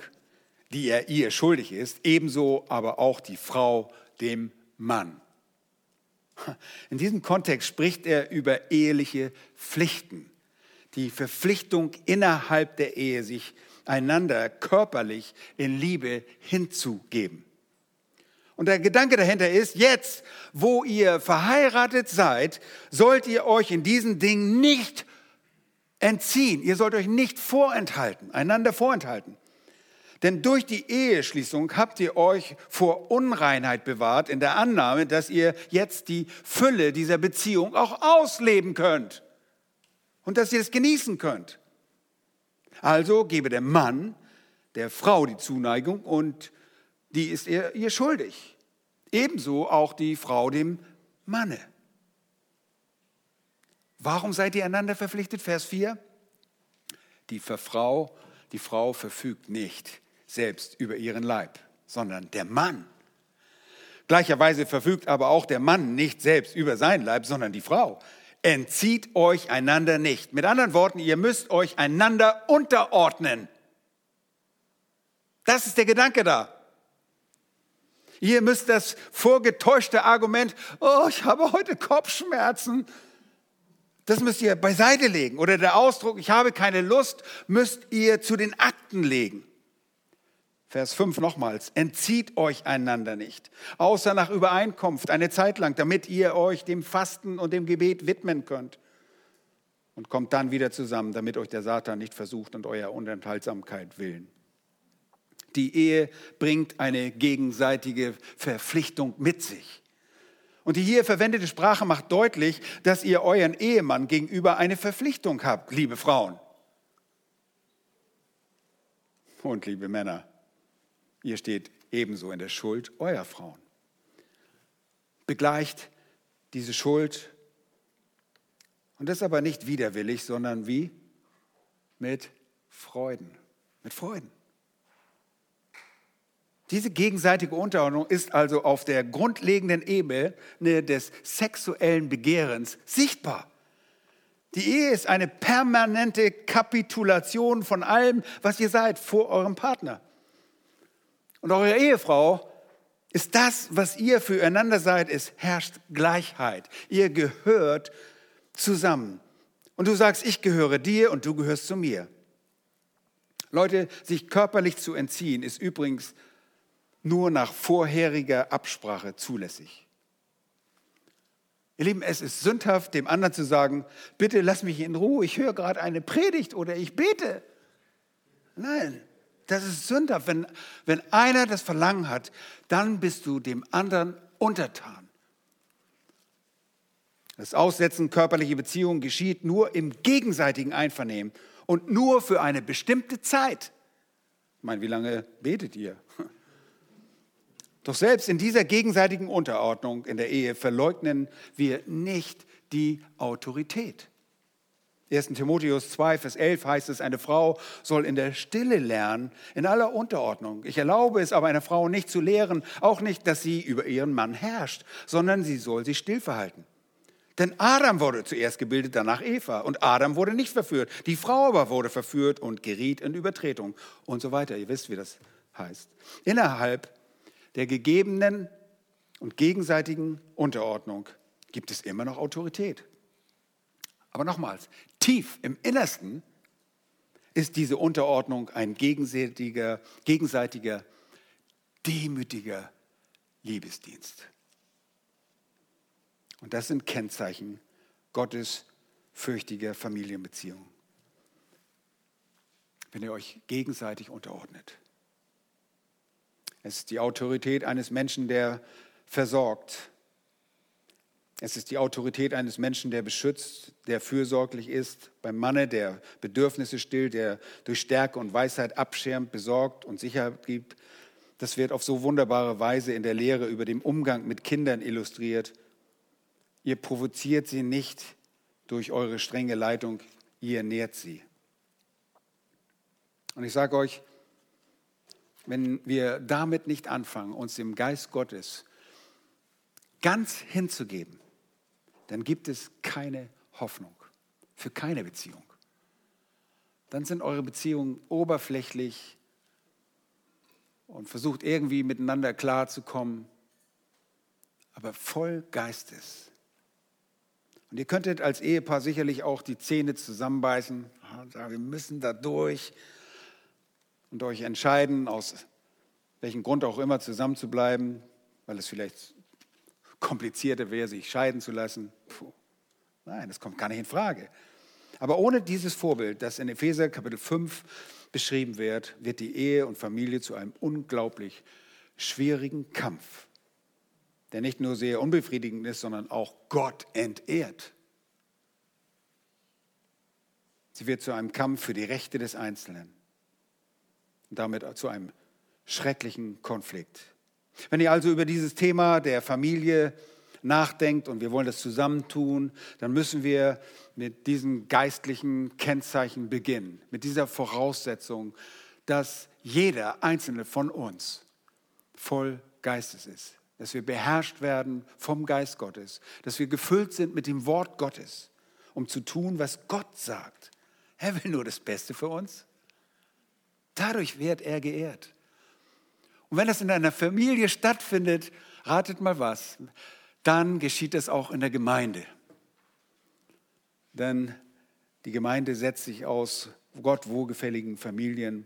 die er ihr schuldig ist, ebenso aber auch die Frau dem Mann. In diesem Kontext spricht er über eheliche Pflichten, die Verpflichtung innerhalb der Ehe, sich einander körperlich in Liebe hinzugeben. Und der Gedanke dahinter ist, jetzt, wo ihr verheiratet seid, sollt ihr euch in diesen Dingen nicht entziehen. Ihr sollt euch nicht vorenthalten, einander vorenthalten. Denn durch die Eheschließung habt ihr euch vor Unreinheit bewahrt, in der Annahme, dass ihr jetzt die Fülle dieser Beziehung auch ausleben könnt und dass ihr es genießen könnt. Also gebe der Mann der Frau die Zuneigung und die ist ihr, ihr schuldig. Ebenso auch die Frau dem Manne. Warum seid ihr einander verpflichtet? Vers 4. Die Frau, die Frau verfügt nicht selbst über ihren Leib, sondern der Mann. Gleicherweise verfügt aber auch der Mann nicht selbst über sein Leib, sondern die Frau. Entzieht euch einander nicht. Mit anderen Worten, ihr müsst euch einander unterordnen. Das ist der Gedanke da. Ihr müsst das vorgetäuschte Argument, oh, ich habe heute Kopfschmerzen, das müsst ihr beiseite legen. Oder der Ausdruck, ich habe keine Lust, müsst ihr zu den Akten legen. Vers 5 nochmals, entzieht euch einander nicht, außer nach Übereinkunft eine Zeit lang, damit ihr euch dem Fasten und dem Gebet widmen könnt. Und kommt dann wieder zusammen, damit euch der Satan nicht versucht und euer Unenthaltsamkeit willen. Die Ehe bringt eine gegenseitige Verpflichtung mit sich. Und die hier verwendete Sprache macht deutlich, dass ihr euren Ehemann gegenüber eine Verpflichtung habt, liebe Frauen. Und liebe Männer, ihr steht ebenso in der Schuld eurer Frauen. Begleicht diese Schuld und das aber nicht widerwillig, sondern wie? Mit Freuden. Mit Freuden. Diese gegenseitige Unterordnung ist also auf der grundlegenden Ebene des sexuellen Begehrens sichtbar. Die Ehe ist eine permanente Kapitulation von allem, was ihr seid, vor eurem Partner. Und eure Ehefrau ist das, was ihr füreinander seid, es herrscht Gleichheit. Ihr gehört zusammen. Und du sagst, ich gehöre dir und du gehörst zu mir. Leute, sich körperlich zu entziehen, ist übrigens nur nach vorheriger Absprache zulässig. Ihr Lieben, es ist sündhaft, dem anderen zu sagen, bitte lass mich in Ruhe, ich höre gerade eine Predigt oder ich bete. Nein, das ist sündhaft. Wenn, wenn einer das Verlangen hat, dann bist du dem anderen untertan. Das Aussetzen körperlicher Beziehungen geschieht nur im gegenseitigen Einvernehmen und nur für eine bestimmte Zeit. Ich meine, wie lange betet ihr? Doch selbst in dieser gegenseitigen Unterordnung in der Ehe verleugnen wir nicht die Autorität. 1. Timotheus 2, Vers 11 heißt es, eine Frau soll in der Stille lernen, in aller Unterordnung. Ich erlaube es aber einer Frau nicht zu lehren, auch nicht, dass sie über ihren Mann herrscht, sondern sie soll sich still verhalten. Denn Adam wurde zuerst gebildet, danach Eva. Und Adam wurde nicht verführt. Die Frau aber wurde verführt und geriet in Übertretung und so weiter. Ihr wisst, wie das heißt. Innerhalb der gegebenen und gegenseitigen Unterordnung gibt es immer noch Autorität. Aber nochmals, tief im Innersten ist diese Unterordnung ein gegenseitiger, gegenseitiger demütiger Liebesdienst. Und das sind Kennzeichen Gottes fürchtiger Familienbeziehungen. Wenn ihr euch gegenseitig unterordnet. Es ist die Autorität eines Menschen, der versorgt. Es ist die Autorität eines Menschen, der beschützt, der fürsorglich ist. Beim Manne, der Bedürfnisse stillt, der durch Stärke und Weisheit abschirmt, besorgt und Sicherheit gibt. Das wird auf so wunderbare Weise in der Lehre über den Umgang mit Kindern illustriert. Ihr provoziert sie nicht durch eure strenge Leitung, ihr nährt sie. Und ich sage euch, wenn wir damit nicht anfangen, uns dem Geist Gottes ganz hinzugeben, dann gibt es keine Hoffnung für keine Beziehung. Dann sind eure Beziehungen oberflächlich und versucht irgendwie miteinander klarzukommen, aber voll Geistes. Und ihr könntet als Ehepaar sicherlich auch die Zähne zusammenbeißen und sagen, wir müssen da durch und euch entscheiden, aus welchem Grund auch immer zusammenzubleiben, weil es vielleicht komplizierter wäre, sich scheiden zu lassen. Puh. Nein, das kommt gar nicht in Frage. Aber ohne dieses Vorbild, das in Epheser Kapitel 5 beschrieben wird, wird die Ehe und Familie zu einem unglaublich schwierigen Kampf, der nicht nur sehr unbefriedigend ist, sondern auch Gott entehrt. Sie wird zu einem Kampf für die Rechte des Einzelnen und damit zu einem schrecklichen Konflikt. Wenn ihr also über dieses Thema der Familie nachdenkt und wir wollen das zusammentun, dann müssen wir mit diesen geistlichen Kennzeichen beginnen, mit dieser Voraussetzung, dass jeder einzelne von uns voll Geistes ist, dass wir beherrscht werden vom Geist Gottes, dass wir gefüllt sind mit dem Wort Gottes, um zu tun, was Gott sagt. Er will nur das Beste für uns. Dadurch wird er geehrt. Und wenn das in einer Familie stattfindet, ratet mal was, dann geschieht es auch in der Gemeinde. Denn die Gemeinde setzt sich aus Gott wohlgefälligen Familien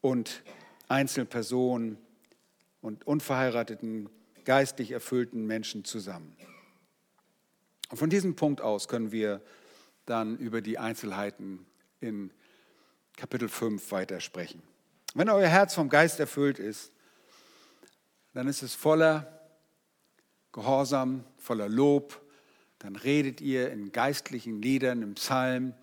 und Einzelpersonen und unverheirateten, geistlich erfüllten Menschen zusammen. Und von diesem Punkt aus können wir dann über die Einzelheiten in Kapitel 5 weitersprechen. Wenn euer Herz vom Geist erfüllt ist, dann ist es voller Gehorsam, voller Lob. Dann redet ihr in geistlichen Liedern, im Psalm.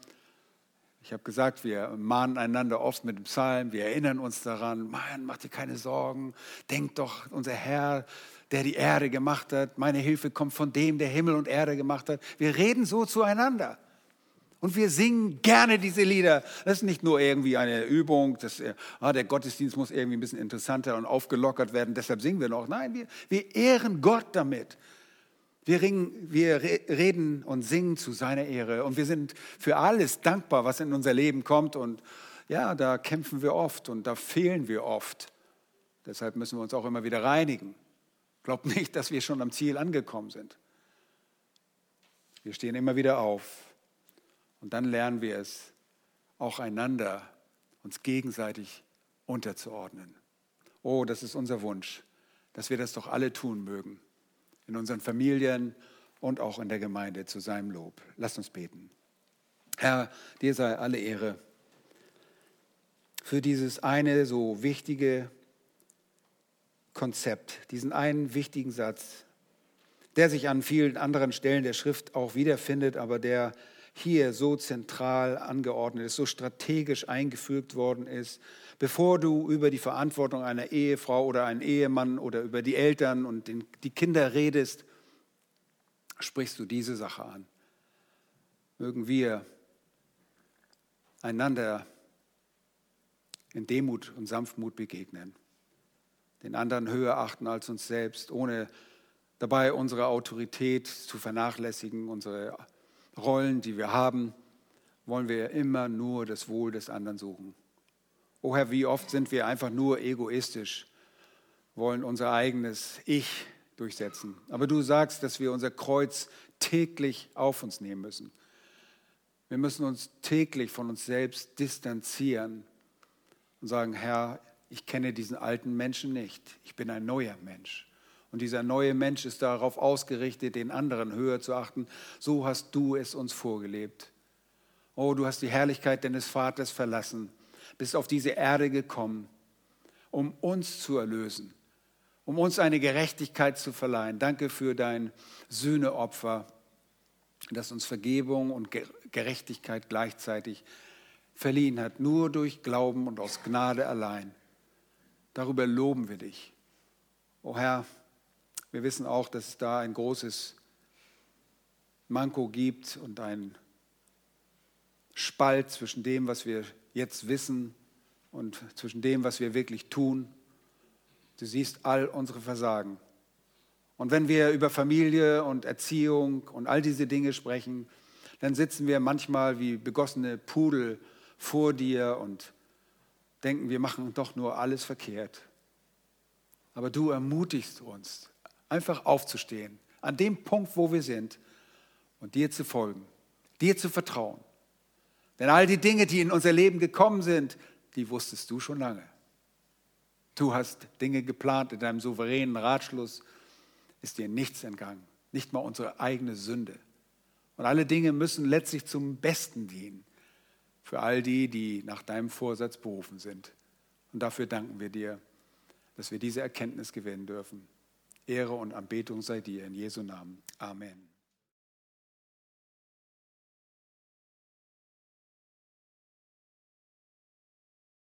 Ich habe gesagt, wir mahnen einander oft mit dem Psalm, wir erinnern uns daran, Mann, mach dir keine Sorgen, denk doch, unser Herr, der die Erde gemacht hat, meine Hilfe kommt von dem, der Himmel und Erde gemacht hat. Wir reden so zueinander. Und wir singen gerne diese Lieder. Das ist nicht nur irgendwie eine Übung, dass, ah, der Gottesdienst muss irgendwie ein bisschen interessanter und aufgelockert werden, deshalb singen wir noch. Nein, wir, wir ehren Gott damit. Wir, ringen, wir reden und singen zu seiner Ehre und wir sind für alles dankbar, was in unser Leben kommt. Und ja, da kämpfen wir oft und da fehlen wir oft. Deshalb müssen wir uns auch immer wieder reinigen. Glaubt nicht, dass wir schon am Ziel angekommen sind. Wir stehen immer wieder auf und dann lernen wir es, auch einander, uns gegenseitig unterzuordnen. Oh, das ist unser Wunsch, dass wir das doch alle tun mögen, in unseren Familien und auch in der Gemeinde zu seinem Lob. Lasst uns beten. Herr, dir sei alle Ehre für dieses eine so wichtige Konzept, diesen einen wichtigen Satz, der sich an vielen anderen Stellen der Schrift auch wiederfindet, aber der hier so zentral angeordnet ist, so strategisch eingefügt worden ist, bevor du über die Verantwortung einer Ehefrau oder einen Ehemann oder über die Eltern und die Kinder redest, sprichst du diese Sache an. Mögen wir einander in Demut und Sanftmut begegnen, den anderen höher achten als uns selbst, ohne dabei unsere Autorität zu vernachlässigen, unsere Rollen, die wir haben, wollen wir immer nur das Wohl des anderen suchen. O Herr, wie oft sind wir einfach nur egoistisch, wollen unser eigenes Ich durchsetzen. Aber du sagst, dass wir unser Kreuz täglich auf uns nehmen müssen. Wir müssen uns täglich von uns selbst distanzieren und sagen, Herr, ich kenne diesen alten Menschen nicht. Ich bin ein neuer Mensch. Und dieser neue Mensch ist darauf ausgerichtet, den anderen höher zu achten. So hast du es uns vorgelebt. Oh, du hast die Herrlichkeit deines Vaters verlassen, bist auf diese Erde gekommen, um uns zu erlösen, um uns eine Gerechtigkeit zu verleihen. Danke für dein Sühneopfer, das uns Vergebung und Gerechtigkeit gleichzeitig verliehen hat, nur durch Glauben und aus Gnade allein. Darüber loben wir dich. O oh Herr, wir wissen auch, dass es da ein großes Manko gibt und ein Spalt zwischen dem, was wir jetzt wissen und zwischen dem, was wir wirklich tun. Du siehst all unsere Versagen. Und wenn wir über Familie und Erziehung und all diese Dinge sprechen, dann sitzen wir manchmal wie begossene Pudel vor dir und denken, wir machen doch nur alles verkehrt. Aber du ermutigst uns, einfach aufzustehen, an dem Punkt, wo wir sind, und dir zu folgen, dir zu vertrauen. Denn all die Dinge, die in unser Leben gekommen sind, die wusstest du schon lange. Du hast Dinge geplant in deinem souveränen Ratschluss, ist dir nichts entgangen, nicht mal unsere eigene Sünde. Und alle Dinge müssen letztlich zum Besten dienen für all die, die nach deinem Vorsatz berufen sind. Und dafür danken wir dir, dass wir diese Erkenntnis gewinnen dürfen. Ehre und Anbetung sei dir in Jesu Namen. Amen.